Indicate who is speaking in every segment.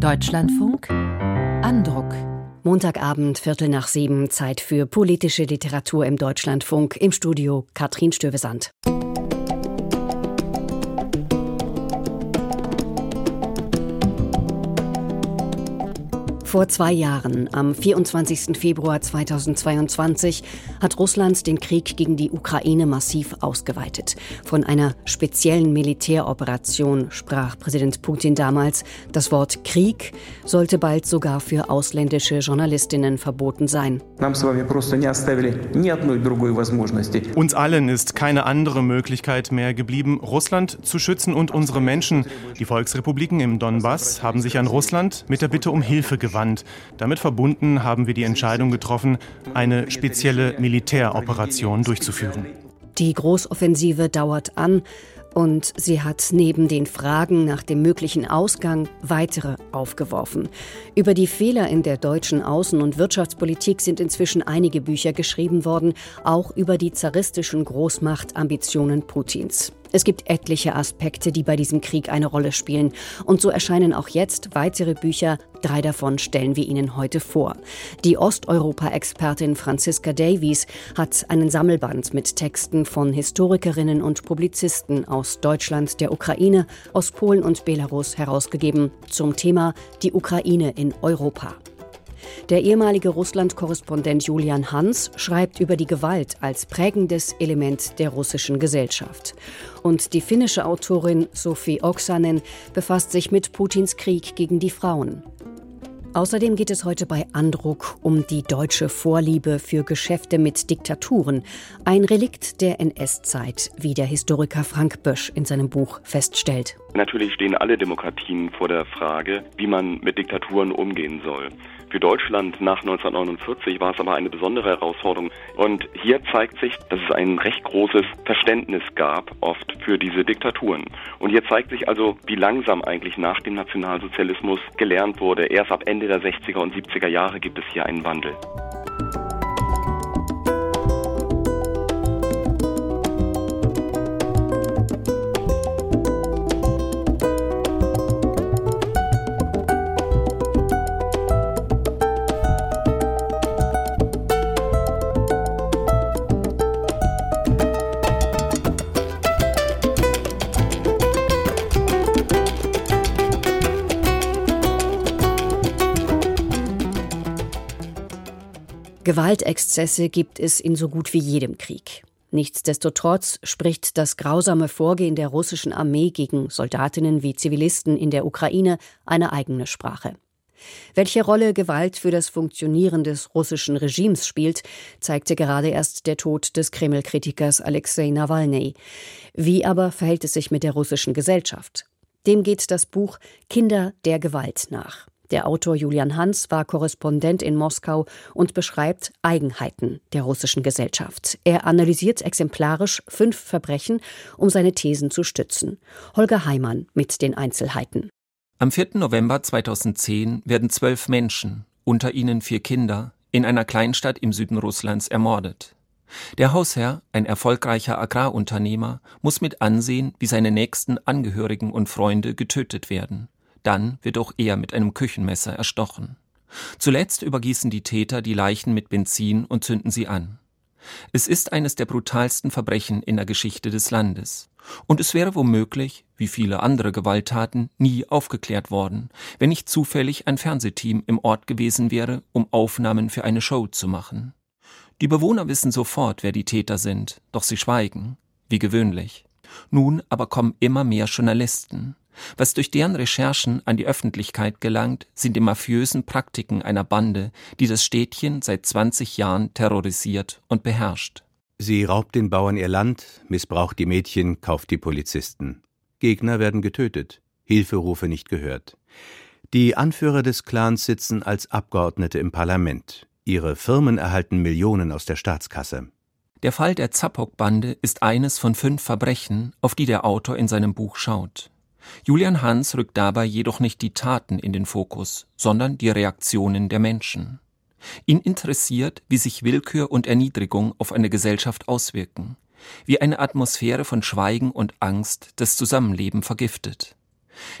Speaker 1: Deutschlandfunk Andruck.
Speaker 2: Montagabend, Viertel nach sieben, Zeit für politische Literatur im Deutschlandfunk. Im Studio Katrin Stövesand. Vor zwei Jahren, am 24. Februar 2022, hat Russland den Krieg gegen die Ukraine massiv ausgeweitet. Von einer speziellen Militäroperation sprach Präsident Putin damals. Das Wort Krieg sollte bald sogar für ausländische Journalistinnen verboten sein.
Speaker 3: Uns allen ist keine andere Möglichkeit mehr geblieben, Russland zu schützen und unsere Menschen. Die Volksrepubliken im Donbass haben sich an Russland mit der Bitte um Hilfe gewandt gewandt. Damit verbunden haben wir die Entscheidung getroffen, eine spezielle Militäroperation durchzuführen.
Speaker 2: Die Großoffensive dauert an und sie hat neben den Fragen nach dem möglichen Ausgang weitere aufgeworfen. Über die Fehler in der deutschen Außen- und Wirtschaftspolitik sind inzwischen einige Bücher geschrieben worden, auch über die zaristischen Großmachtambitionen Putins. Es gibt etliche Aspekte, die bei diesem Krieg eine Rolle spielen. Und so erscheinen auch jetzt weitere Bücher. Drei davon stellen wir Ihnen heute vor. Die Osteuropa-Expertin Franziska Davies hat einen Sammelband mit Texten von Historikerinnen und Publizisten aus Deutschland, der Ukraine, aus Polen und Belarus herausgegeben zum Thema Die Ukraine in Europa. Der ehemalige Russland-Korrespondent Julian Hans schreibt über die Gewalt als prägendes Element der russischen Gesellschaft. Und die finnische Autorin Sophie Oksanen befasst sich mit Putins Krieg gegen die Frauen. Außerdem geht es heute bei Andruck um die deutsche Vorliebe für Geschäfte mit Diktaturen, ein Relikt der NS-Zeit, wie der Historiker Frank Bösch in seinem Buch feststellt.
Speaker 4: Natürlich stehen alle Demokratien vor der Frage, wie man mit Diktaturen umgehen soll. Für Deutschland nach 1949 war es aber eine besondere Herausforderung. Und hier zeigt sich, dass es ein recht großes Verständnis gab, oft für diese Diktaturen. Und hier zeigt sich also, wie langsam eigentlich nach dem Nationalsozialismus gelernt wurde. Erst ab Ende der 60er und 70er Jahre gibt es hier einen Wandel.
Speaker 2: Gewaltexzesse gibt es in so gut wie jedem Krieg. Nichtsdestotrotz spricht das grausame Vorgehen der russischen Armee gegen Soldatinnen wie Zivilisten in der Ukraine eine eigene Sprache. Welche Rolle Gewalt für das Funktionieren des russischen Regimes spielt, zeigte gerade erst der Tod des Kreml-Kritikers Alexei Nawalny. Wie aber verhält es sich mit der russischen Gesellschaft? Dem geht das Buch Kinder der Gewalt nach. Der Autor Julian Hans war Korrespondent in Moskau und beschreibt Eigenheiten der russischen Gesellschaft. Er analysiert exemplarisch fünf Verbrechen, um seine Thesen zu stützen. Holger Heimann mit den Einzelheiten.
Speaker 5: Am 4. November 2010 werden zwölf Menschen, unter ihnen vier Kinder, in einer Kleinstadt im Süden Russlands ermordet. Der Hausherr, ein erfolgreicher Agrarunternehmer, muss mit ansehen, wie seine nächsten Angehörigen und Freunde getötet werden. Dann wird auch er mit einem Küchenmesser erstochen. Zuletzt übergießen die Täter die Leichen mit Benzin und zünden sie an. Es ist eines der brutalsten Verbrechen in der Geschichte des Landes. Und es wäre womöglich, wie viele andere Gewalttaten, nie aufgeklärt worden, wenn nicht zufällig ein Fernsehteam im Ort gewesen wäre, um Aufnahmen für eine Show zu machen. Die Bewohner wissen sofort, wer die Täter sind, doch sie schweigen, wie gewöhnlich. Nun aber kommen immer mehr Journalisten. Was durch deren Recherchen an die Öffentlichkeit gelangt, sind die mafiösen Praktiken einer Bande, die das Städtchen seit 20 Jahren terrorisiert und beherrscht.
Speaker 6: Sie raubt den Bauern ihr Land, missbraucht die Mädchen, kauft die Polizisten. Gegner werden getötet, Hilferufe nicht gehört. Die Anführer des Clans sitzen als Abgeordnete im Parlament. Ihre Firmen erhalten Millionen aus der Staatskasse.
Speaker 5: Der Fall der Zappok-Bande ist eines von fünf Verbrechen, auf die der Autor in seinem Buch schaut. Julian Hans rückt dabei jedoch nicht die Taten in den Fokus, sondern die Reaktionen der Menschen. Ihn interessiert, wie sich Willkür und Erniedrigung auf eine Gesellschaft auswirken, wie eine Atmosphäre von Schweigen und Angst das Zusammenleben vergiftet.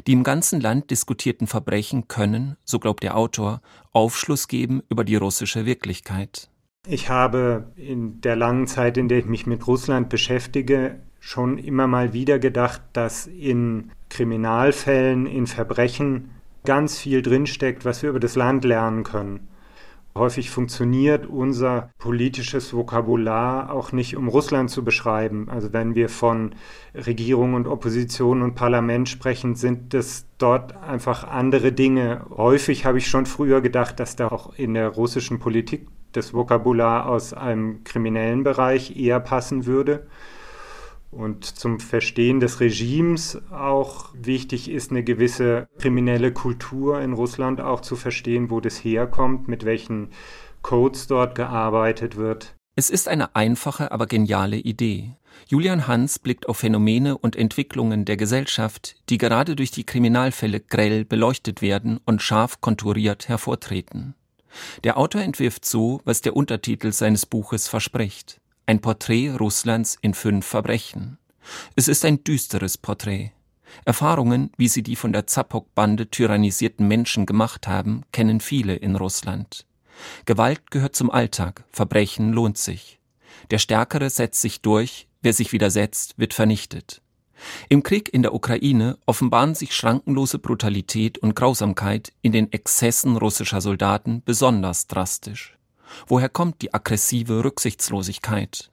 Speaker 5: Die im ganzen Land diskutierten Verbrechen können, so glaubt der Autor, Aufschluss geben über die russische Wirklichkeit.
Speaker 7: Ich habe in der langen Zeit, in der ich mich mit Russland beschäftige, schon immer mal wieder gedacht, dass in Kriminalfällen, in Verbrechen ganz viel drinsteckt, was wir über das Land lernen können. Häufig funktioniert unser politisches Vokabular auch nicht, um Russland zu beschreiben. Also wenn wir von Regierung und Opposition und Parlament sprechen, sind das dort einfach andere Dinge. Häufig habe ich schon früher gedacht, dass da auch in der russischen Politik das Vokabular aus einem kriminellen Bereich eher passen würde. Und zum Verstehen des Regimes auch wichtig ist, eine gewisse kriminelle Kultur in Russland auch zu verstehen, wo das herkommt, mit welchen Codes dort gearbeitet wird.
Speaker 5: Es ist eine einfache, aber geniale Idee. Julian Hans blickt auf Phänomene und Entwicklungen der Gesellschaft, die gerade durch die Kriminalfälle grell beleuchtet werden und scharf konturiert hervortreten. Der Autor entwirft so, was der Untertitel seines Buches verspricht. Ein Porträt Russlands in fünf Verbrechen. Es ist ein düsteres Porträt. Erfahrungen, wie sie die von der Zapok-Bande tyrannisierten Menschen gemacht haben, kennen viele in Russland. Gewalt gehört zum Alltag, Verbrechen lohnt sich. Der Stärkere setzt sich durch, wer sich widersetzt, wird vernichtet. Im Krieg in der Ukraine offenbaren sich schrankenlose Brutalität und Grausamkeit in den Exzessen russischer Soldaten besonders drastisch. Woher kommt die aggressive Rücksichtslosigkeit?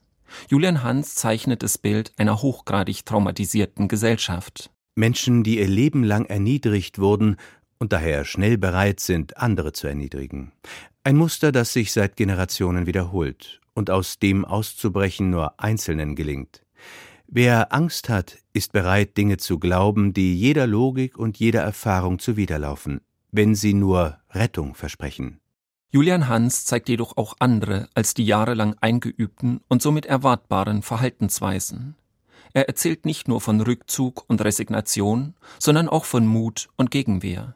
Speaker 5: Julian Hans zeichnet das Bild einer hochgradig traumatisierten Gesellschaft.
Speaker 6: Menschen, die ihr Leben lang erniedrigt wurden und daher schnell bereit sind, andere zu erniedrigen. Ein Muster, das sich seit Generationen wiederholt und aus dem auszubrechen nur Einzelnen gelingt. Wer Angst hat, ist bereit, Dinge zu glauben, die jeder Logik und jeder Erfahrung zuwiderlaufen, wenn sie nur Rettung versprechen.
Speaker 5: Julian Hans zeigt jedoch auch andere als die jahrelang eingeübten und somit erwartbaren Verhaltensweisen. Er erzählt nicht nur von Rückzug und Resignation, sondern auch von Mut und Gegenwehr.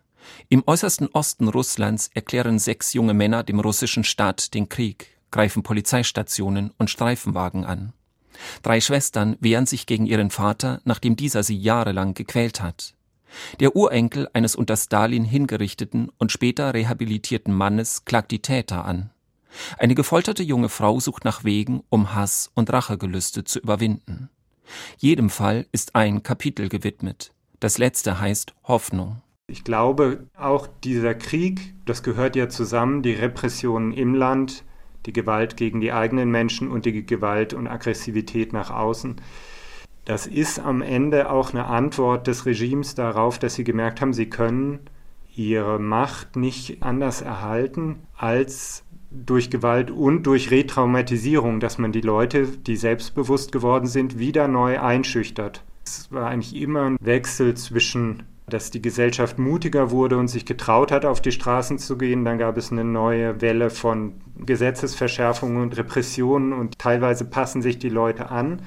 Speaker 5: Im äußersten Osten Russlands erklären sechs junge Männer dem russischen Staat den Krieg, greifen Polizeistationen und Streifenwagen an. Drei Schwestern wehren sich gegen ihren Vater, nachdem dieser sie jahrelang gequält hat. Der Urenkel eines unter Stalin hingerichteten und später rehabilitierten Mannes klagt die Täter an. Eine gefolterte junge Frau sucht nach Wegen, um Hass und Rachegelüste zu überwinden. Jedem Fall ist ein Kapitel gewidmet. Das letzte heißt Hoffnung.
Speaker 7: Ich glaube, auch dieser Krieg, das gehört ja zusammen, die Repressionen im Land, die Gewalt gegen die eigenen Menschen und die Gewalt und Aggressivität nach außen, das ist am Ende auch eine Antwort des Regimes darauf, dass sie gemerkt haben, sie können ihre Macht nicht anders erhalten als durch Gewalt und durch Retraumatisierung, dass man die Leute, die selbstbewusst geworden sind, wieder neu einschüchtert. Es war eigentlich immer ein Wechsel zwischen, dass die Gesellschaft mutiger wurde und sich getraut hat, auf die Straßen zu gehen. Dann gab es eine neue Welle von Gesetzesverschärfungen und Repressionen und teilweise passen sich die Leute an.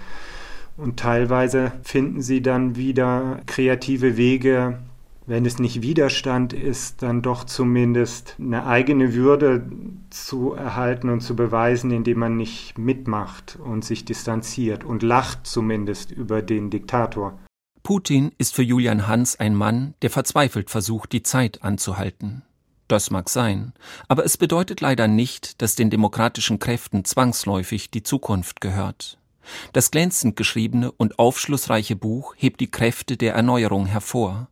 Speaker 7: Und teilweise finden sie dann wieder kreative Wege, wenn es nicht Widerstand ist, dann doch zumindest eine eigene Würde zu erhalten und zu beweisen, indem man nicht mitmacht und sich distanziert und lacht zumindest über den Diktator.
Speaker 5: Putin ist für Julian Hans ein Mann, der verzweifelt versucht, die Zeit anzuhalten. Das mag sein, aber es bedeutet leider nicht, dass den demokratischen Kräften zwangsläufig die Zukunft gehört. Das glänzend geschriebene und aufschlussreiche Buch hebt die Kräfte der Erneuerung hervor.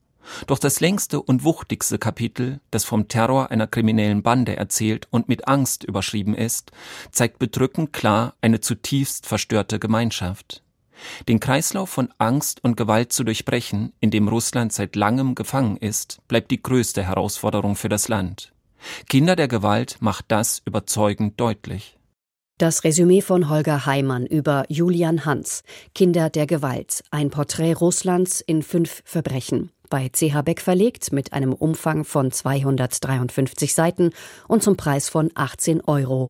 Speaker 5: Doch das längste und wuchtigste Kapitel, das vom Terror einer kriminellen Bande erzählt und mit Angst überschrieben ist, zeigt bedrückend klar eine zutiefst verstörte Gemeinschaft. Den Kreislauf von Angst und Gewalt zu durchbrechen, in dem Russland seit langem gefangen ist, bleibt die größte Herausforderung für das Land. Kinder der Gewalt macht das überzeugend deutlich.
Speaker 2: Das Resümee von Holger Heimann über Julian Hans, Kinder der Gewalt, ein Porträt Russlands in fünf Verbrechen. Bei CH Beck verlegt mit einem Umfang von 253 Seiten und zum Preis von 18 Euro.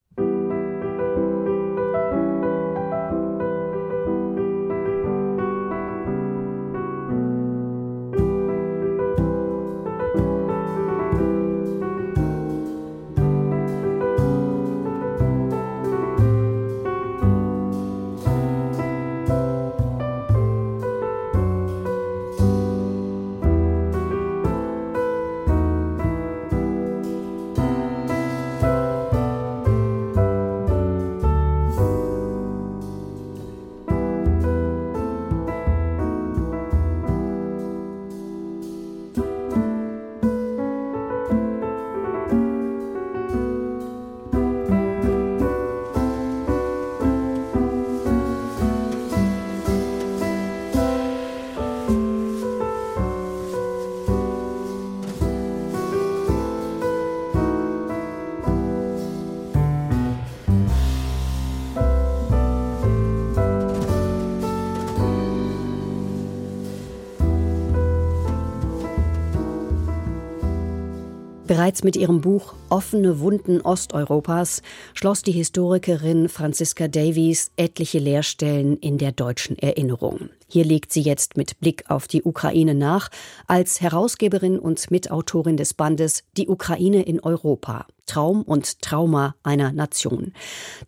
Speaker 2: Bereits mit ihrem Buch Offene Wunden Osteuropas schloss die Historikerin Franziska Davies etliche Leerstellen in der deutschen Erinnerung. Hier legt sie jetzt mit Blick auf die Ukraine nach, als Herausgeberin und Mitautorin des Bandes Die Ukraine in Europa. Traum und Trauma einer Nation.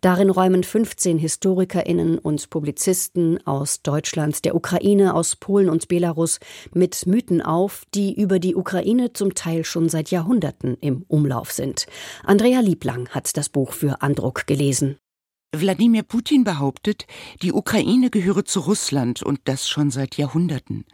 Speaker 2: Darin räumen 15 Historikerinnen und Publizisten aus Deutschland, der Ukraine, aus Polen und Belarus mit Mythen auf, die über die Ukraine zum Teil schon seit Jahrhunderten im Umlauf sind. Andrea Lieblang hat das Buch für Andruck gelesen.
Speaker 8: Wladimir Putin behauptet, die Ukraine gehöre zu Russland und das schon seit Jahrhunderten.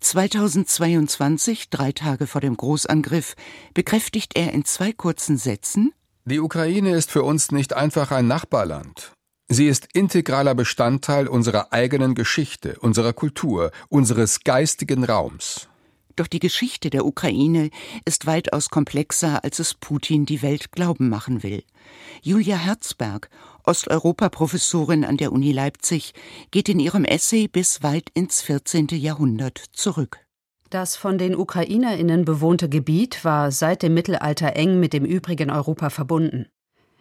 Speaker 8: 2022, drei Tage vor dem Großangriff, bekräftigt er in zwei kurzen Sätzen
Speaker 9: Die Ukraine ist für uns nicht einfach ein Nachbarland. Sie ist integraler Bestandteil unserer eigenen Geschichte, unserer Kultur, unseres geistigen Raums.
Speaker 8: Doch die Geschichte der Ukraine ist weitaus komplexer, als es Putin die Welt glauben machen will. Julia Herzberg, Osteuropa-Professorin an der Uni Leipzig, geht in ihrem Essay bis weit ins 14. Jahrhundert zurück.
Speaker 10: Das von den Ukrainerinnen bewohnte Gebiet war seit dem Mittelalter eng mit dem übrigen Europa verbunden.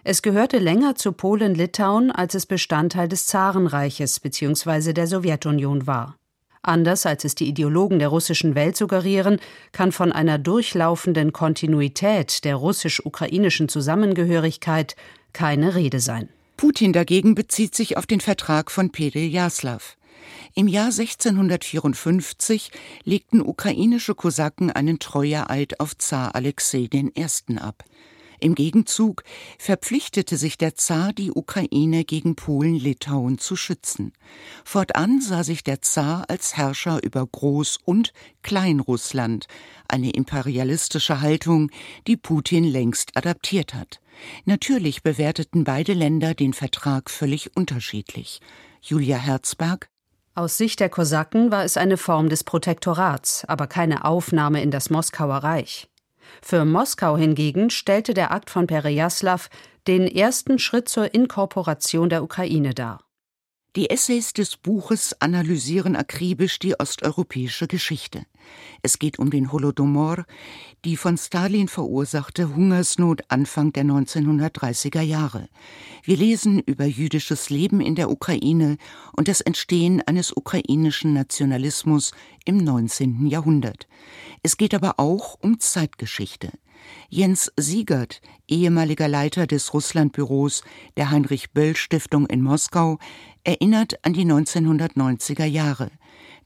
Speaker 10: Es gehörte länger zu Polen-Litauen, als es Bestandteil des Zarenreiches bzw. der Sowjetunion war. Anders als es die Ideologen der russischen Welt suggerieren, kann von einer durchlaufenden Kontinuität der russisch-ukrainischen Zusammengehörigkeit keine Rede sein.
Speaker 8: Putin dagegen bezieht sich auf den Vertrag von Perejaslav. Im Jahr 1654 legten ukrainische Kosaken einen Treueeid auf Zar Alexei I. ab. Im Gegenzug verpflichtete sich der Zar, die Ukraine gegen Polen-Litauen zu schützen. Fortan sah sich der Zar als Herrscher über Groß- und Kleinrussland, eine imperialistische Haltung, die Putin längst adaptiert hat. Natürlich bewerteten beide Länder den Vertrag völlig unterschiedlich. Julia Herzberg
Speaker 10: aus Sicht der Kosaken war es eine Form des Protektorats, aber keine Aufnahme in das Moskauer Reich. Für Moskau hingegen stellte der Akt von Perejaslav den ersten Schritt zur Inkorporation der Ukraine dar.
Speaker 8: Die Essays des Buches analysieren akribisch die osteuropäische Geschichte. Es geht um den Holodomor, die von Stalin verursachte Hungersnot Anfang der 1930er Jahre. Wir lesen über jüdisches Leben in der Ukraine und das Entstehen eines ukrainischen Nationalismus im 19. Jahrhundert. Es geht aber auch um Zeitgeschichte. Jens Siegert, ehemaliger Leiter des Russlandbüros der Heinrich Böll Stiftung in Moskau, erinnert an die 1990er Jahre,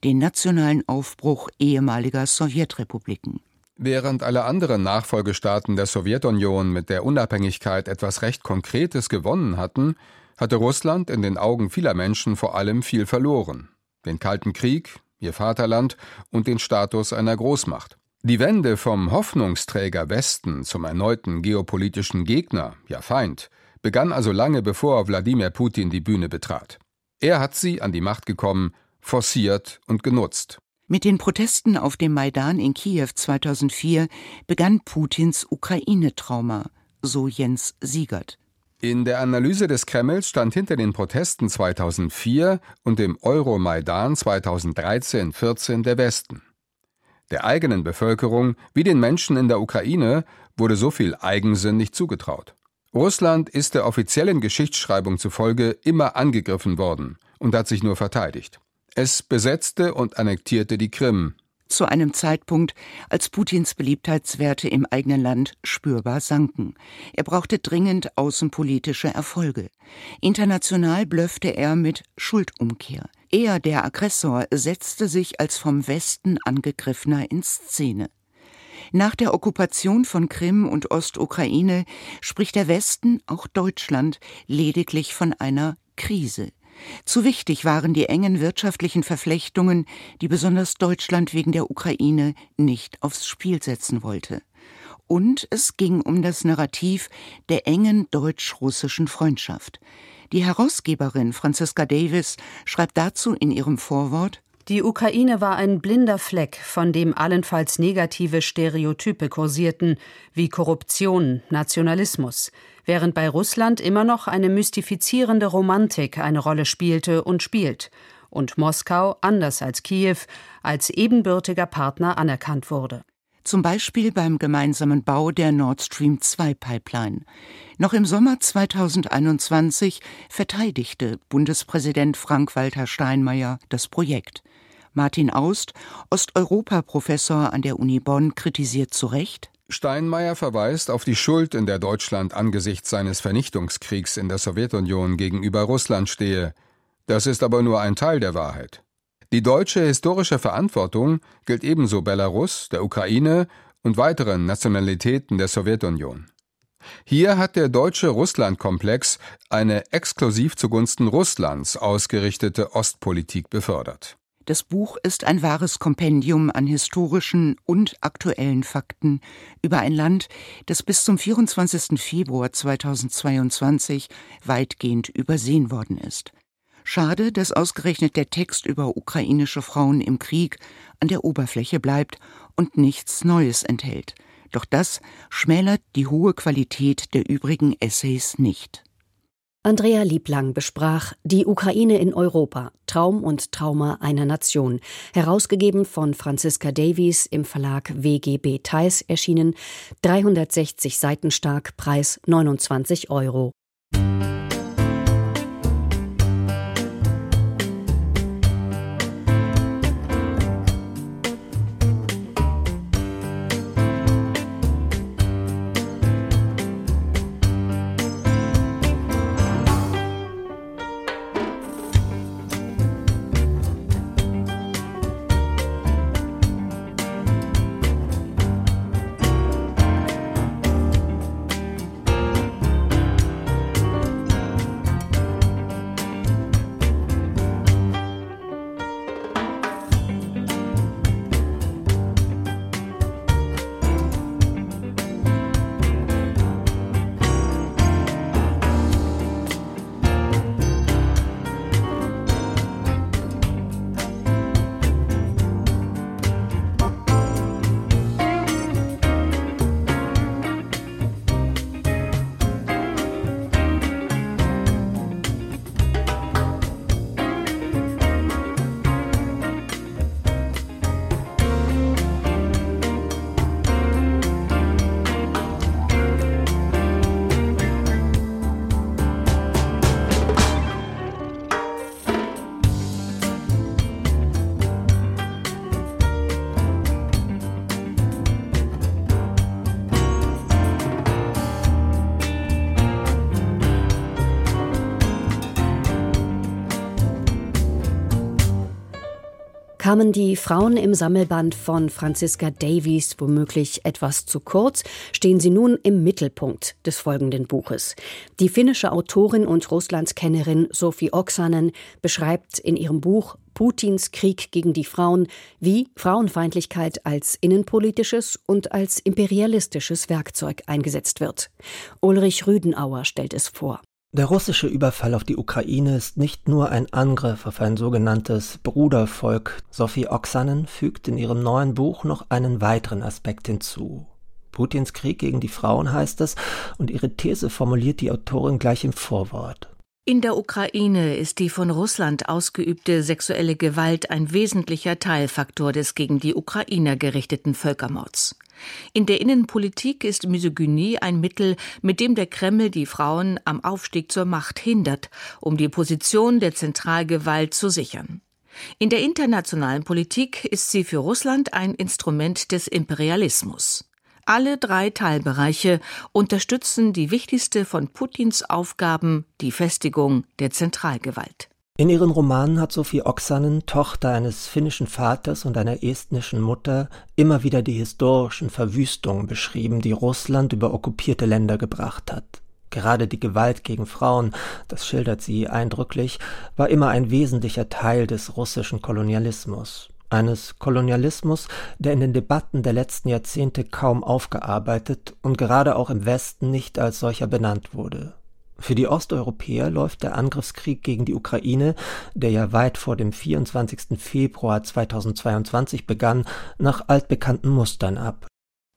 Speaker 8: den nationalen Aufbruch ehemaliger Sowjetrepubliken.
Speaker 9: Während alle anderen Nachfolgestaaten der Sowjetunion mit der Unabhängigkeit etwas recht Konkretes gewonnen hatten, hatte Russland in den Augen vieler Menschen vor allem viel verloren. Den Kalten Krieg, ihr Vaterland und den Status einer Großmacht. Die Wende vom Hoffnungsträger Westen zum erneuten geopolitischen Gegner, ja Feind, begann also lange bevor Wladimir Putin die Bühne betrat. Er hat sie, an die Macht gekommen, forciert und genutzt.
Speaker 8: Mit den Protesten auf dem Maidan in Kiew 2004 begann Putins Ukraine-Trauma, so Jens Siegert.
Speaker 9: In der Analyse des Kremls stand hinter den Protesten 2004 und dem Euromaidan 2013-14 der Westen. Der eigenen Bevölkerung wie den Menschen in der Ukraine wurde so viel Eigensinn nicht zugetraut. Russland ist der offiziellen Geschichtsschreibung zufolge immer angegriffen worden und hat sich nur verteidigt. Es besetzte und annektierte die Krim.
Speaker 8: Zu einem Zeitpunkt, als Putins Beliebtheitswerte im eigenen Land spürbar sanken. Er brauchte dringend außenpolitische Erfolge. International blöffte er mit Schuldumkehr. Er, der Aggressor, setzte sich als vom Westen angegriffener in Szene. Nach der Okkupation von Krim und Ostukraine spricht der Westen, auch Deutschland, lediglich von einer Krise. Zu wichtig waren die engen wirtschaftlichen Verflechtungen, die besonders Deutschland wegen der Ukraine nicht aufs Spiel setzen wollte. Und es ging um das Narrativ der engen deutsch-russischen Freundschaft. Die Herausgeberin Franziska Davis schreibt dazu in ihrem Vorwort
Speaker 10: Die Ukraine war ein blinder Fleck, von dem allenfalls negative Stereotype kursierten, wie Korruption, Nationalismus, während bei Russland immer noch eine mystifizierende Romantik eine Rolle spielte und spielt und Moskau, anders als Kiew, als ebenbürtiger Partner anerkannt wurde.
Speaker 8: zum Beispiel beim gemeinsamen Bau der Nord Stream 2 Pipeline. Noch im Sommer 2021 verteidigte Bundespräsident Frank-Walter Steinmeier das Projekt. Martin Aust, Osteuropa-Professor an der Uni Bonn, kritisiert zu Recht,
Speaker 9: Steinmeier verweist auf die Schuld, in der Deutschland angesichts seines Vernichtungskriegs in der Sowjetunion gegenüber Russland stehe. Das ist aber nur ein Teil der Wahrheit. Die deutsche historische Verantwortung gilt ebenso Belarus, der Ukraine und weiteren Nationalitäten der Sowjetunion. Hier hat der deutsche Russlandkomplex eine exklusiv zugunsten Russlands ausgerichtete Ostpolitik befördert.
Speaker 8: Das Buch ist ein wahres Kompendium an historischen und aktuellen Fakten über ein Land, das bis zum 24. Februar 2022 weitgehend übersehen worden ist. Schade, dass ausgerechnet der Text über ukrainische Frauen im Krieg an der Oberfläche bleibt und nichts Neues enthält. Doch das schmälert die hohe Qualität der übrigen Essays nicht.
Speaker 2: Andrea Lieblang besprach Die Ukraine in Europa, Traum und Trauma einer Nation, herausgegeben von Franziska Davies im Verlag WGB Theis erschienen, 360 Seiten stark, Preis 29 Euro. Kamen die Frauen im Sammelband von Franziska Davies womöglich etwas zu kurz, stehen sie nun im Mittelpunkt des folgenden Buches. Die finnische Autorin und Russlandskennerin Sophie Oksanen beschreibt in ihrem Buch Putins Krieg gegen die Frauen, wie Frauenfeindlichkeit als innenpolitisches und als imperialistisches Werkzeug eingesetzt wird. Ulrich Rüdenauer stellt es vor.
Speaker 11: Der russische Überfall auf die Ukraine ist nicht nur ein Angriff auf ein sogenanntes Brudervolk. Sophie Oksanen fügt in ihrem neuen Buch noch einen weiteren Aspekt hinzu. Putins Krieg gegen die Frauen heißt es, und ihre These formuliert die Autorin gleich im Vorwort.
Speaker 12: In der Ukraine ist die von Russland ausgeübte sexuelle Gewalt ein wesentlicher Teilfaktor des gegen die Ukrainer gerichteten Völkermords. In der Innenpolitik ist Misogynie ein Mittel, mit dem der Kreml die Frauen am Aufstieg zur Macht hindert, um die Position der Zentralgewalt zu sichern. In der internationalen Politik ist sie für Russland ein Instrument des Imperialismus. Alle drei Teilbereiche unterstützen die wichtigste von Putins Aufgaben, die Festigung der Zentralgewalt.
Speaker 11: In ihren Romanen hat Sophie Oksanen, Tochter eines finnischen Vaters und einer estnischen Mutter, immer wieder die historischen Verwüstungen beschrieben, die Russland über okkupierte Länder gebracht hat. Gerade die Gewalt gegen Frauen, das schildert sie eindrücklich, war immer ein wesentlicher Teil des russischen Kolonialismus eines Kolonialismus, der in den Debatten der letzten Jahrzehnte kaum aufgearbeitet und gerade auch im Westen nicht als solcher benannt wurde. Für die Osteuropäer läuft der Angriffskrieg gegen die Ukraine, der ja weit vor dem 24. Februar 2022 begann, nach altbekannten Mustern ab.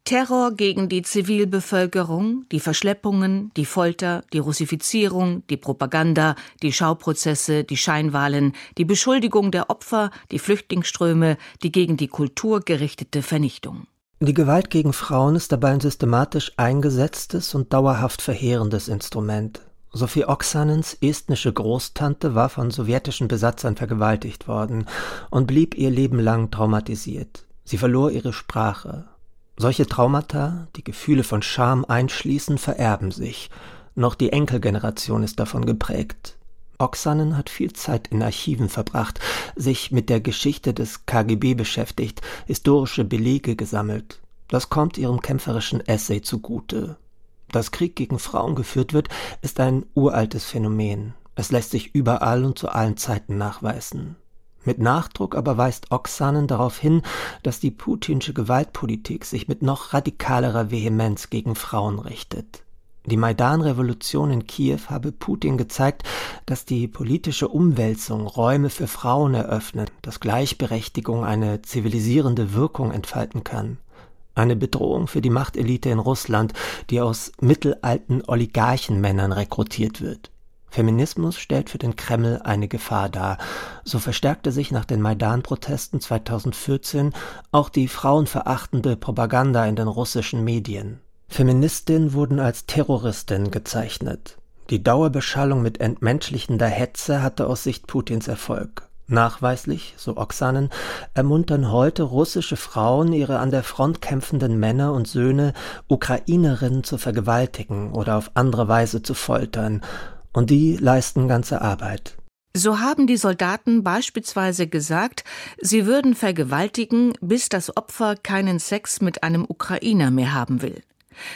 Speaker 12: Terror gegen die Zivilbevölkerung, die Verschleppungen, die Folter, die Russifizierung, die Propaganda, die Schauprozesse, die Scheinwahlen, die Beschuldigung der Opfer, die Flüchtlingsströme, die gegen die Kultur gerichtete Vernichtung.
Speaker 11: Die Gewalt gegen Frauen ist dabei ein systematisch eingesetztes und dauerhaft verheerendes Instrument. Sophie Oksanens estnische Großtante war von sowjetischen Besatzern vergewaltigt worden und blieb ihr Leben lang traumatisiert. Sie verlor ihre Sprache. Solche Traumata, die Gefühle von Scham einschließen, vererben sich. Noch die Enkelgeneration ist davon geprägt. Oksanen hat viel Zeit in Archiven verbracht, sich mit der Geschichte des KGB beschäftigt, historische Belege gesammelt. Das kommt ihrem kämpferischen Essay zugute. Dass Krieg gegen Frauen geführt wird, ist ein uraltes Phänomen. Es lässt sich überall und zu allen Zeiten nachweisen. Mit Nachdruck aber weist Oksanen darauf hin, dass die putinsche Gewaltpolitik sich mit noch radikalerer Vehemenz gegen Frauen richtet. Die Maidan-Revolution in Kiew habe Putin gezeigt, dass die politische Umwälzung Räume für Frauen eröffnet, dass Gleichberechtigung eine zivilisierende Wirkung entfalten kann. Eine Bedrohung für die Machtelite in Russland, die aus mittelalten Oligarchenmännern rekrutiert wird. Feminismus stellt für den Kreml eine Gefahr dar. So verstärkte sich nach den Maidan-Protesten 2014 auch die frauenverachtende Propaganda in den russischen Medien. Feministinnen wurden als Terroristinnen gezeichnet. Die Dauerbeschallung mit entmenschlichender Hetze hatte aus Sicht Putins Erfolg. Nachweislich, so Oksanen, ermuntern heute russische Frauen ihre an der Front kämpfenden Männer und Söhne, Ukrainerinnen zu vergewaltigen oder auf andere Weise zu foltern, und die leisten ganze Arbeit.
Speaker 12: So haben die Soldaten beispielsweise gesagt, sie würden vergewaltigen, bis das Opfer keinen Sex mit einem Ukrainer mehr haben will.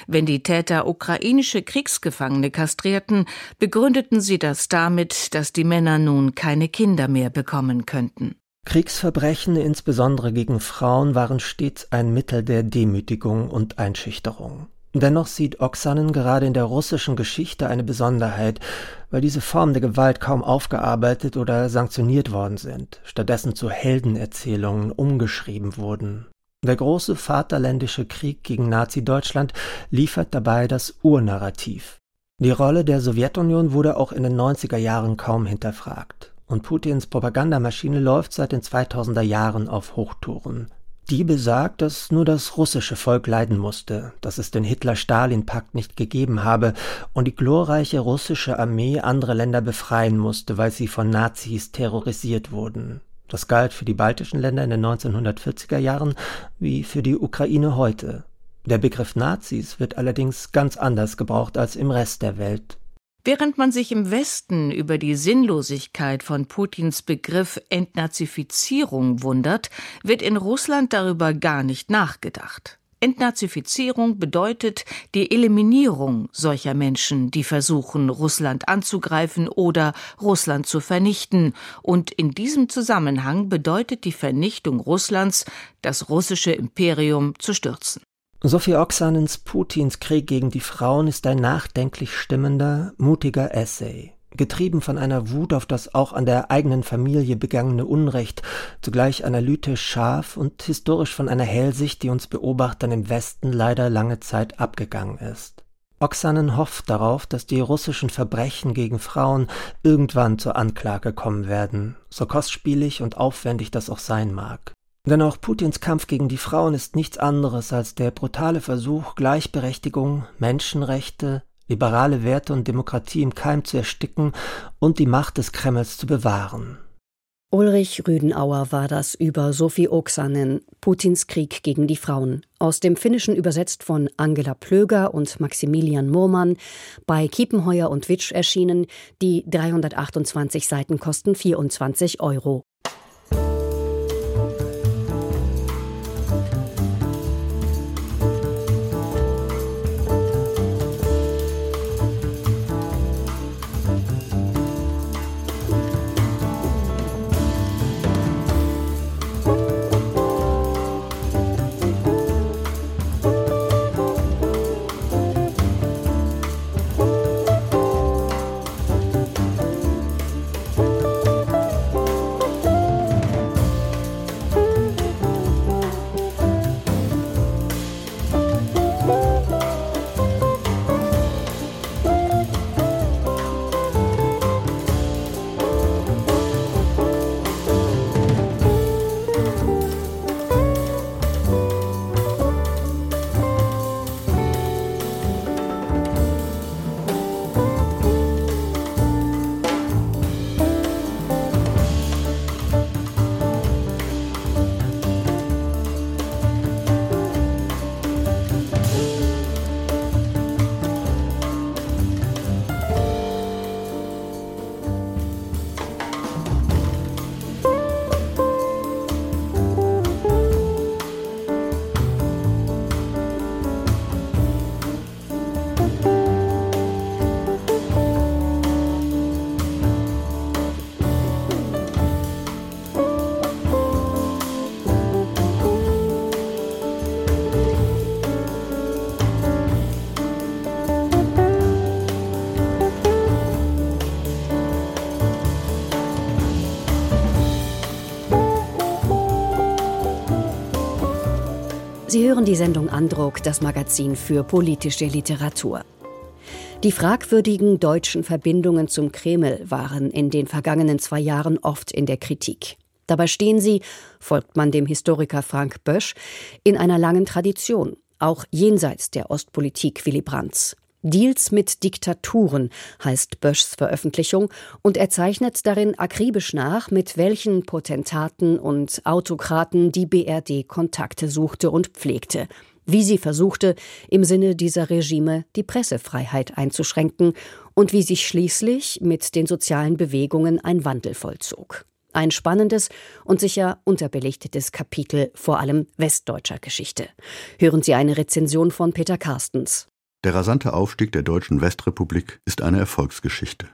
Speaker 12: Wenn die Täter ukrainische Kriegsgefangene kastrierten, begründeten sie das damit, dass die Männer nun keine Kinder mehr bekommen könnten.
Speaker 11: Kriegsverbrechen, insbesondere gegen Frauen, waren stets ein Mittel der Demütigung und Einschüchterung. Dennoch sieht Oksanen gerade in der russischen Geschichte eine Besonderheit, weil diese Formen der Gewalt kaum aufgearbeitet oder sanktioniert worden sind, stattdessen zu Heldenerzählungen umgeschrieben wurden. Der große Vaterländische Krieg gegen Nazi-Deutschland liefert dabei das Urnarrativ. Die Rolle der Sowjetunion wurde auch in den 90er Jahren kaum hinterfragt. Und Putins Propagandamaschine läuft seit den 2000er Jahren auf Hochtouren. Die besagt, dass nur das russische Volk leiden musste, dass es den Hitler-Stalin-Pakt nicht gegeben habe und die glorreiche russische Armee andere Länder befreien musste, weil sie von Nazis terrorisiert wurden. Das galt für die baltischen Länder in den 1940er Jahren wie für die Ukraine heute. Der Begriff Nazis wird allerdings ganz anders gebraucht als im Rest der Welt.
Speaker 12: Während man sich im Westen über die Sinnlosigkeit von Putins Begriff Entnazifizierung wundert, wird in Russland darüber gar nicht nachgedacht. Entnazifizierung bedeutet die Eliminierung solcher Menschen, die versuchen, Russland anzugreifen oder Russland zu vernichten. Und in diesem Zusammenhang bedeutet die Vernichtung Russlands, das russische Imperium zu stürzen.
Speaker 11: Sophie Oksanens Putins Krieg gegen die Frauen ist ein nachdenklich stimmender, mutiger Essay getrieben von einer Wut auf das auch an der eigenen Familie begangene Unrecht, zugleich analytisch scharf und historisch von einer Hellsicht, die uns Beobachtern im Westen leider lange Zeit abgegangen ist. Oksanen hofft darauf, dass die russischen Verbrechen gegen Frauen irgendwann zur Anklage kommen werden, so kostspielig und aufwendig das auch sein mag. Denn auch Putins Kampf gegen die Frauen ist nichts anderes als der brutale Versuch, Gleichberechtigung, Menschenrechte, liberale Werte und Demokratie im Keim zu ersticken und die Macht des Kremls zu bewahren.
Speaker 2: Ulrich Rüdenauer war das über Sophie Oksanen, Putins Krieg gegen die Frauen. Aus dem Finnischen übersetzt von Angela Plöger und Maximilian Murmann, bei Kiepenheuer und Witsch erschienen. Die 328 Seiten kosten 24 Euro. Sie hören die Sendung Andruck, das Magazin für politische Literatur. Die fragwürdigen deutschen Verbindungen zum Kreml waren in den vergangenen zwei Jahren oft in der Kritik. Dabei stehen sie, folgt man dem Historiker Frank Bösch, in einer langen Tradition, auch jenseits der Ostpolitik Willy Brandts. Deals mit Diktaturen heißt Böschs Veröffentlichung und er zeichnet darin akribisch nach, mit welchen Potentaten und Autokraten die BRD Kontakte suchte und pflegte, wie sie versuchte, im Sinne dieser Regime die Pressefreiheit einzuschränken und wie sich schließlich mit den sozialen Bewegungen ein Wandel vollzog. Ein spannendes und sicher unterbelichtetes Kapitel vor allem westdeutscher Geschichte. Hören Sie eine Rezension von Peter Carstens.
Speaker 13: Der rasante Aufstieg der deutschen Westrepublik ist eine Erfolgsgeschichte.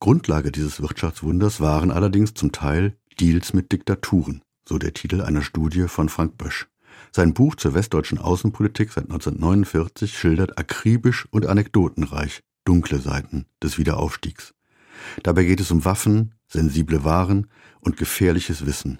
Speaker 13: Grundlage dieses Wirtschaftswunders waren allerdings zum Teil Deals mit Diktaturen, so der Titel einer Studie von Frank Bösch. Sein Buch zur westdeutschen Außenpolitik seit 1949 schildert akribisch und anekdotenreich dunkle Seiten des Wiederaufstiegs. Dabei geht es um Waffen, sensible Waren und gefährliches Wissen.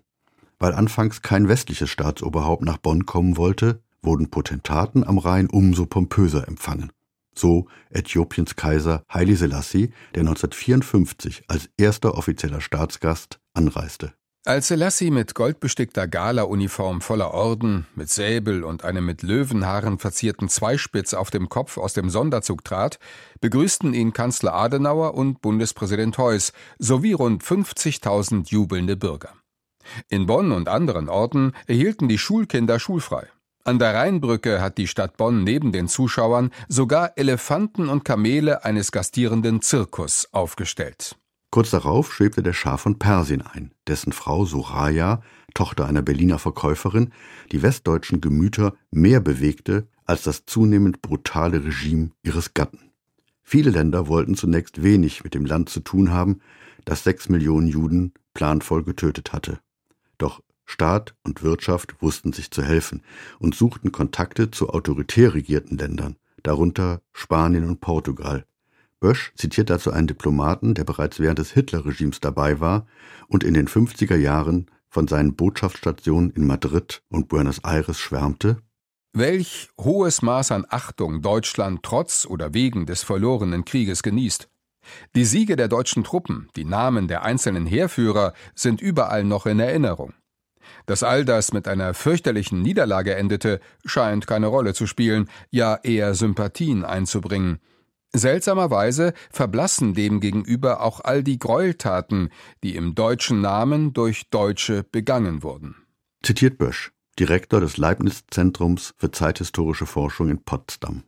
Speaker 13: Weil anfangs kein westliches Staatsoberhaupt nach Bonn kommen wollte, wurden Potentaten am Rhein umso pompöser empfangen. So Äthiopiens Kaiser Haile Selassie, der 1954 als erster offizieller Staatsgast anreiste.
Speaker 9: Als Selassie mit goldbestickter Gala-Uniform voller Orden, mit Säbel und einem mit Löwenhaaren verzierten Zweispitz auf dem Kopf aus dem Sonderzug trat, begrüßten ihn Kanzler Adenauer und Bundespräsident Heuss sowie rund 50.000 jubelnde Bürger. In Bonn und anderen Orten erhielten die Schulkinder schulfrei. An der Rheinbrücke hat die Stadt Bonn neben den Zuschauern sogar Elefanten und Kamele eines gastierenden Zirkus aufgestellt.
Speaker 13: Kurz darauf schwebte der Schah von Persien ein, dessen Frau Soraya, Tochter einer Berliner Verkäuferin, die westdeutschen Gemüter mehr bewegte als das zunehmend brutale Regime ihres Gatten. Viele Länder wollten zunächst wenig mit dem Land zu tun haben, das sechs Millionen Juden planvoll getötet hatte. Doch Staat und Wirtschaft wussten sich zu helfen und suchten Kontakte zu autoritär regierten Ländern, darunter Spanien und Portugal. Bösch zitiert dazu einen Diplomaten, der bereits während des Hitlerregimes dabei war und in den 50er Jahren von seinen Botschaftsstationen in Madrid und Buenos Aires schwärmte.
Speaker 9: Welch hohes Maß an Achtung Deutschland trotz oder wegen des verlorenen Krieges genießt. Die Siege der deutschen Truppen, die Namen der einzelnen Heerführer sind überall noch in Erinnerung. Dass all das mit einer fürchterlichen Niederlage endete, scheint keine Rolle zu spielen, ja eher Sympathien einzubringen. Seltsamerweise verblassen demgegenüber auch all die Gräueltaten, die im deutschen Namen durch Deutsche begangen wurden.
Speaker 13: Zitiert Bösch, Direktor des Leibniz-Zentrums für zeithistorische Forschung in Potsdam.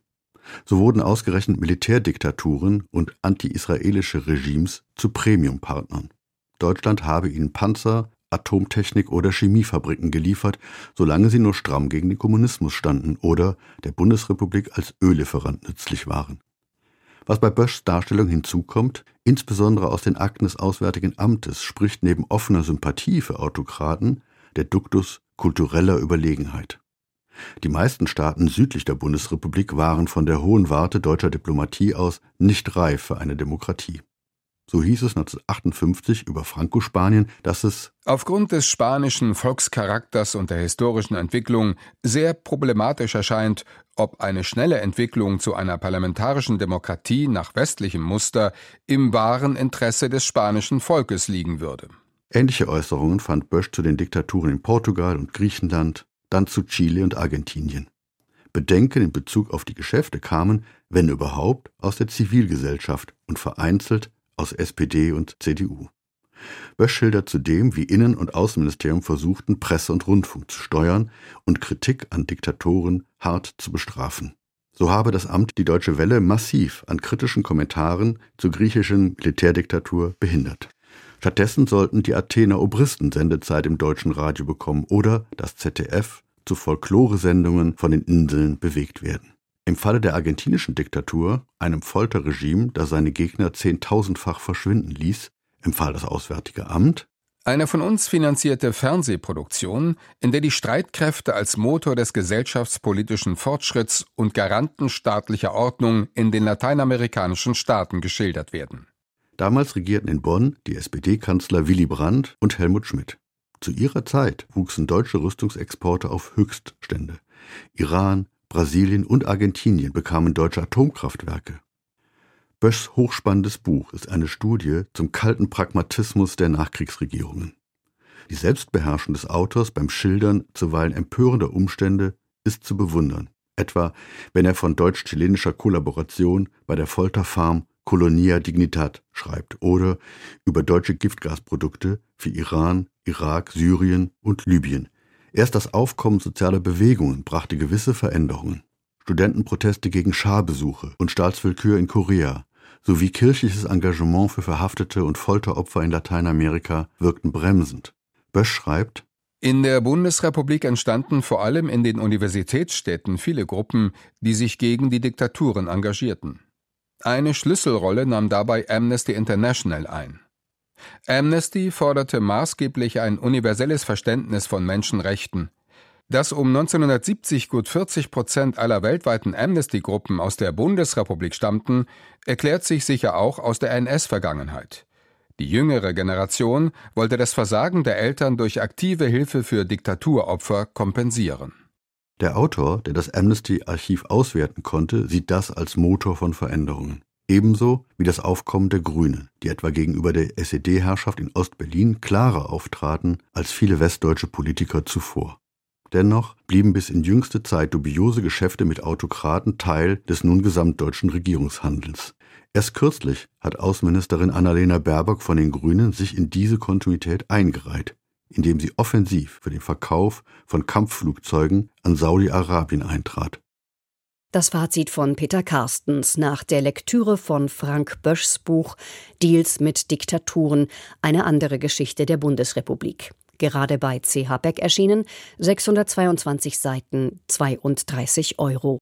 Speaker 13: So wurden ausgerechnet Militärdiktaturen und anti-israelische Regimes zu Premiumpartnern. Deutschland habe ihnen Panzer, Atomtechnik oder Chemiefabriken geliefert, solange sie nur stramm gegen den Kommunismus standen oder der Bundesrepublik als Öllieferant nützlich waren. Was bei Böschs Darstellung hinzukommt, insbesondere aus den Akten des Auswärtigen Amtes, spricht neben offener Sympathie für Autokraten der Duktus kultureller Überlegenheit. Die meisten Staaten südlich der Bundesrepublik waren von der hohen Warte deutscher Diplomatie aus nicht reif für eine Demokratie. So hieß es 1958 über Franco-Spanien, dass es
Speaker 9: aufgrund des spanischen Volkscharakters und der historischen Entwicklung sehr problematisch erscheint, ob eine schnelle Entwicklung zu einer parlamentarischen Demokratie nach westlichem Muster im wahren Interesse des spanischen Volkes liegen würde.
Speaker 13: Ähnliche Äußerungen fand Bösch zu den Diktaturen in Portugal und Griechenland, dann zu Chile und Argentinien. Bedenken in Bezug auf die Geschäfte kamen, wenn überhaupt, aus der Zivilgesellschaft und vereinzelt aus SPD und CDU. Bösch schildert zudem, wie Innen- und Außenministerium versuchten, Presse und Rundfunk zu steuern und Kritik an Diktatoren hart zu bestrafen. So habe das Amt die Deutsche Welle massiv an kritischen Kommentaren zur griechischen Militärdiktatur behindert. Stattdessen sollten die Athener Obristen Sendezeit im deutschen Radio bekommen oder das ZDF zu Folkloresendungen von den Inseln bewegt werden. Im Falle der argentinischen Diktatur, einem Folterregime, das seine Gegner zehntausendfach verschwinden ließ, empfahl das Auswärtige Amt,
Speaker 9: eine von uns finanzierte Fernsehproduktion, in der die Streitkräfte als Motor des gesellschaftspolitischen Fortschritts und Garanten staatlicher Ordnung in den lateinamerikanischen Staaten geschildert werden.
Speaker 13: Damals regierten in Bonn die SPD-Kanzler Willy Brandt und Helmut Schmidt. Zu ihrer Zeit wuchsen deutsche Rüstungsexporte auf Höchststände. Iran, Brasilien und Argentinien bekamen deutsche Atomkraftwerke. Böschs hochspannendes Buch ist eine Studie zum kalten Pragmatismus der Nachkriegsregierungen. Die Selbstbeherrschung des Autors beim Schildern zuweilen empörender Umstände ist zu bewundern, etwa wenn er von deutsch-chilenischer Kollaboration bei der Folterfarm Colonia Dignitat schreibt oder über deutsche Giftgasprodukte für Iran, Irak, Syrien und Libyen. Erst das Aufkommen sozialer Bewegungen brachte gewisse Veränderungen. Studentenproteste gegen Scharbesuche und Staatswillkür in Korea sowie kirchliches Engagement für Verhaftete und Folteropfer in Lateinamerika wirkten bremsend. Bösch schreibt,
Speaker 9: in der Bundesrepublik entstanden vor allem in den Universitätsstädten viele Gruppen, die sich gegen die Diktaturen engagierten. Eine Schlüsselrolle nahm dabei Amnesty International ein. Amnesty forderte maßgeblich ein universelles Verständnis von Menschenrechten. Dass um 1970 gut 40 Prozent aller weltweiten Amnesty-Gruppen aus der Bundesrepublik stammten, erklärt sich sicher auch aus der NS-Vergangenheit. Die jüngere Generation wollte das Versagen der Eltern durch aktive Hilfe für Diktaturopfer kompensieren.
Speaker 13: Der Autor, der das Amnesty-Archiv auswerten konnte, sieht das als Motor von Veränderungen. Ebenso wie das Aufkommen der Grünen, die etwa gegenüber der SED-Herrschaft in Ostberlin klarer auftraten als viele westdeutsche Politiker zuvor. Dennoch blieben bis in jüngste Zeit dubiose Geschäfte mit Autokraten Teil des nun gesamtdeutschen Regierungshandelns. Erst kürzlich hat Außenministerin Annalena Baerbock von den Grünen sich in diese Kontinuität eingereiht indem sie offensiv für den Verkauf von Kampfflugzeugen an Saudi-Arabien eintrat.
Speaker 2: Das Fazit von Peter Carstens nach der Lektüre von Frank Böschs Buch Deals mit Diktaturen, eine andere Geschichte der Bundesrepublik. Gerade bei CH Beck erschienen, 622 Seiten, 32 Euro.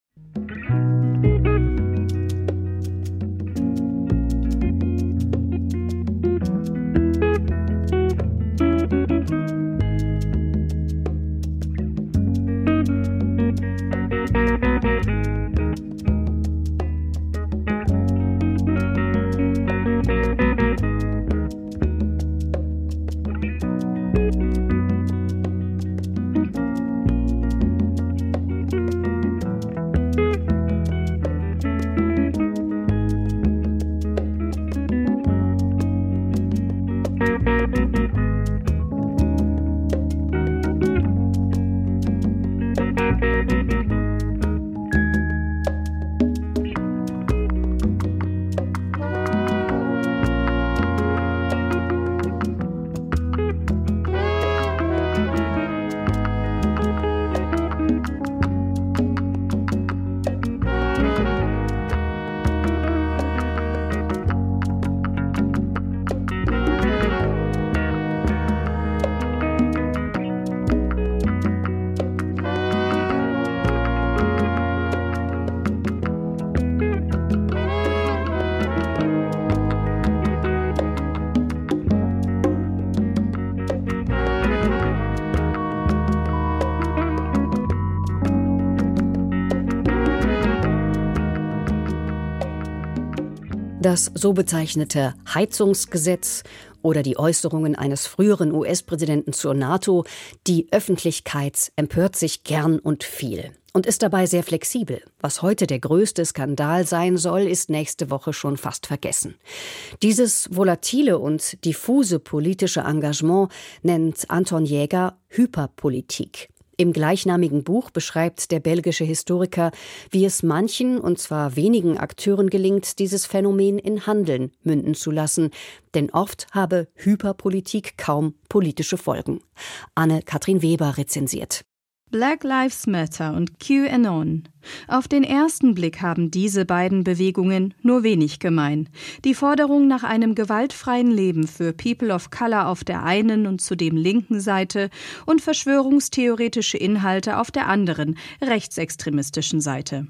Speaker 2: Das so bezeichnete Heizungsgesetz oder die Äußerungen eines früheren US-Präsidenten zur NATO, die Öffentlichkeit empört sich gern und viel und ist dabei sehr flexibel. Was heute der größte Skandal sein soll, ist nächste Woche schon fast vergessen. Dieses volatile und diffuse politische Engagement nennt Anton Jäger Hyperpolitik. Im gleichnamigen Buch beschreibt der belgische Historiker, wie es manchen, und zwar wenigen Akteuren gelingt, dieses Phänomen in Handeln münden zu lassen, denn oft habe Hyperpolitik kaum politische Folgen. Anne-Kathrin Weber rezensiert.
Speaker 14: Black Lives Matter und QAnon. Auf den ersten Blick haben diese beiden Bewegungen nur wenig gemein. Die Forderung nach einem gewaltfreien Leben für People of Color auf der einen und zudem linken Seite und verschwörungstheoretische Inhalte auf der anderen, rechtsextremistischen Seite.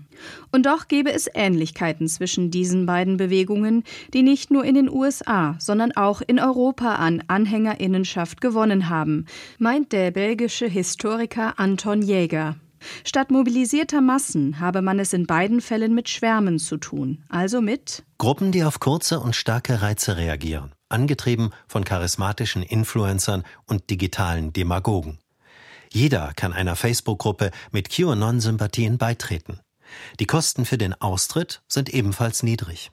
Speaker 14: Und doch gäbe es Ähnlichkeiten zwischen diesen beiden Bewegungen, die nicht nur in den USA, sondern auch in Europa an Anhängerinnenschaft gewonnen haben, meint der belgische Historiker Anton Jäger. Statt mobilisierter Massen habe man es in beiden Fällen mit Schwärmen zu tun, also mit
Speaker 15: Gruppen, die auf kurze und starke Reize reagieren. angetrieben von charismatischen Influencern und digitalen Demagogen. Jeder kann einer Facebook-Gruppe mit QAnon-Sympathien beitreten. Die Kosten für den Austritt sind ebenfalls niedrig.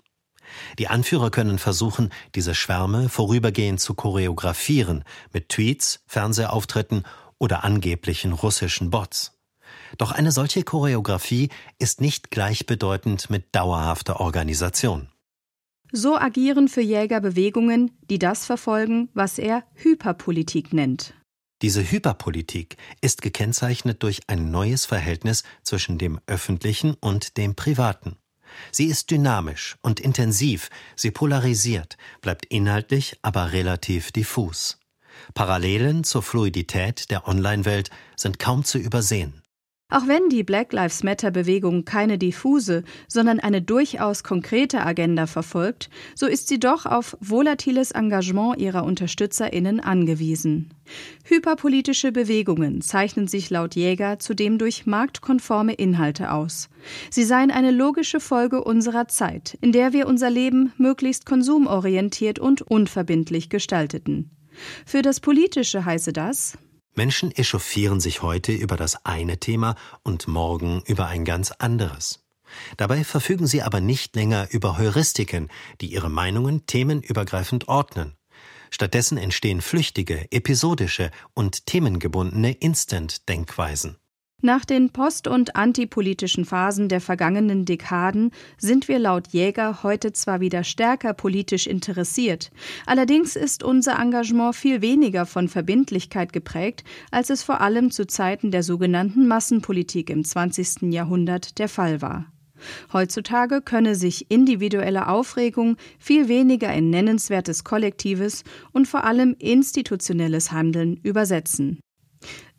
Speaker 15: Die Anführer können versuchen, diese Schwärme vorübergehend zu choreografieren mit Tweets, Fernsehauftritten oder angeblichen russischen Bots. Doch eine solche Choreografie ist nicht gleichbedeutend mit dauerhafter Organisation.
Speaker 14: So agieren für Jäger Bewegungen, die das verfolgen, was er Hyperpolitik nennt.
Speaker 15: Diese Hyperpolitik ist gekennzeichnet durch ein neues Verhältnis zwischen dem öffentlichen und dem privaten. Sie ist dynamisch und intensiv, sie polarisiert, bleibt inhaltlich aber relativ diffus. Parallelen zur Fluidität der Online-Welt sind kaum zu übersehen.
Speaker 14: Auch wenn die Black Lives Matter-Bewegung keine diffuse, sondern eine durchaus konkrete Agenda verfolgt, so ist sie doch auf volatiles Engagement ihrer UnterstützerInnen angewiesen. Hyperpolitische Bewegungen zeichnen sich laut Jäger zudem durch marktkonforme Inhalte aus. Sie seien eine logische Folge unserer Zeit, in der wir unser Leben möglichst konsumorientiert und unverbindlich gestalteten. Für das Politische heiße das,
Speaker 15: Menschen echauffieren sich heute über das eine Thema und morgen über ein ganz anderes. Dabei verfügen sie aber nicht länger über Heuristiken, die ihre Meinungen themenübergreifend ordnen. Stattdessen entstehen flüchtige, episodische und themengebundene Instant-Denkweisen.
Speaker 14: Nach den post- und antipolitischen Phasen der vergangenen Dekaden sind wir laut Jäger heute zwar wieder stärker politisch interessiert, allerdings ist unser Engagement viel weniger von Verbindlichkeit geprägt, als es vor allem zu Zeiten der sogenannten Massenpolitik im 20. Jahrhundert der Fall war. Heutzutage könne sich individuelle Aufregung viel weniger in nennenswertes kollektives und vor allem institutionelles Handeln übersetzen.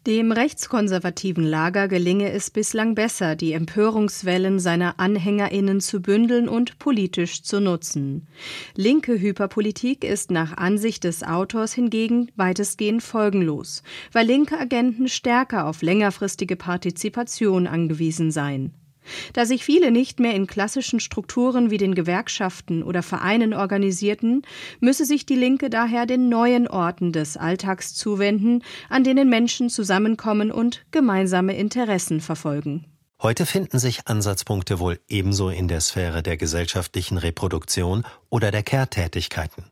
Speaker 14: Dem rechtskonservativen Lager gelinge es bislang besser, die Empörungswellen seiner Anhängerinnen zu bündeln und politisch zu nutzen. Linke Hyperpolitik ist nach Ansicht des Autors hingegen weitestgehend folgenlos, weil linke Agenten stärker auf längerfristige Partizipation angewiesen seien. Da sich viele nicht mehr in klassischen Strukturen wie den Gewerkschaften oder Vereinen organisierten, müsse sich die Linke daher den neuen Orten des Alltags zuwenden, an denen Menschen zusammenkommen und gemeinsame Interessen verfolgen.
Speaker 15: Heute finden sich Ansatzpunkte wohl ebenso in der Sphäre der gesellschaftlichen Reproduktion oder der Kehrtätigkeiten.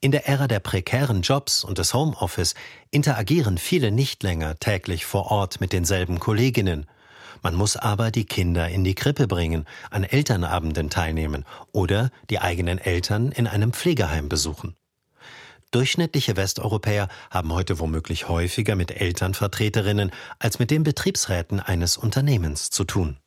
Speaker 15: In der Ära der prekären Jobs und des Homeoffice interagieren viele nicht länger täglich vor Ort mit denselben Kolleginnen man muss aber die Kinder in die Krippe bringen, an Elternabenden teilnehmen oder die eigenen Eltern in einem Pflegeheim besuchen. Durchschnittliche Westeuropäer haben heute womöglich häufiger mit Elternvertreterinnen als mit den Betriebsräten eines Unternehmens zu tun.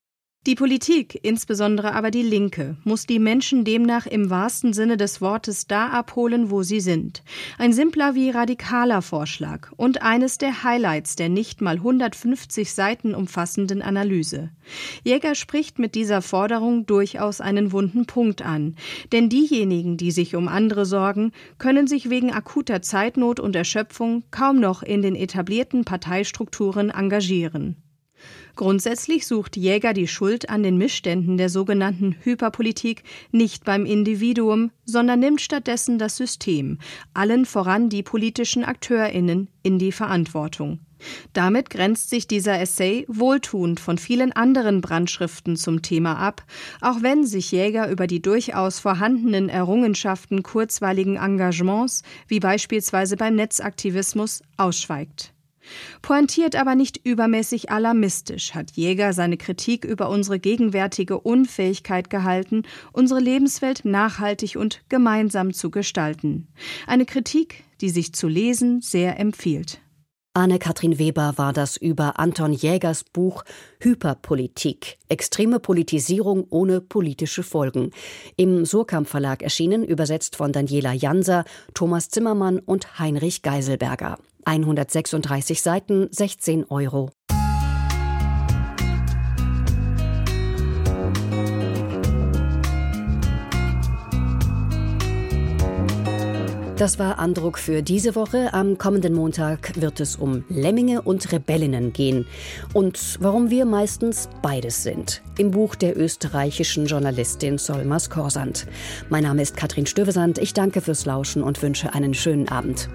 Speaker 14: Die Politik, insbesondere aber die Linke, muss die Menschen demnach im wahrsten Sinne des Wortes da abholen, wo sie sind. Ein simpler wie radikaler Vorschlag und eines der Highlights der nicht mal 150 Seiten umfassenden Analyse. Jäger spricht mit dieser Forderung durchaus einen wunden Punkt an, denn diejenigen, die sich um andere sorgen, können sich wegen akuter Zeitnot und Erschöpfung kaum noch in den etablierten Parteistrukturen engagieren. Grundsätzlich sucht Jäger die Schuld an den Missständen der sogenannten Hyperpolitik nicht beim Individuum, sondern nimmt stattdessen das System, allen voran die politischen Akteurinnen, in die Verantwortung. Damit grenzt sich dieser Essay wohltuend von vielen anderen Brandschriften zum Thema ab, auch wenn sich Jäger über die durchaus vorhandenen Errungenschaften kurzweiligen Engagements, wie beispielsweise beim Netzaktivismus, ausschweigt. Pointiert aber nicht übermäßig alarmistisch hat Jäger seine Kritik über unsere gegenwärtige Unfähigkeit gehalten, unsere Lebenswelt nachhaltig und gemeinsam zu gestalten. Eine Kritik, die sich zu lesen sehr empfiehlt.
Speaker 2: Anne-Kathrin Weber war das über Anton Jägers Buch Hyperpolitik. Extreme Politisierung ohne politische Folgen. Im Surkamp Verlag erschienen, übersetzt von Daniela Janser, Thomas Zimmermann und Heinrich Geiselberger. 136 Seiten, 16 Euro. Das war Andruck für diese Woche. Am kommenden Montag wird es um Lemminge und Rebellinnen gehen und warum wir meistens beides sind. Im Buch der österreichischen Journalistin Solmas Korsand. Mein Name ist Katrin Stövesand. Ich danke fürs Lauschen und wünsche einen schönen Abend.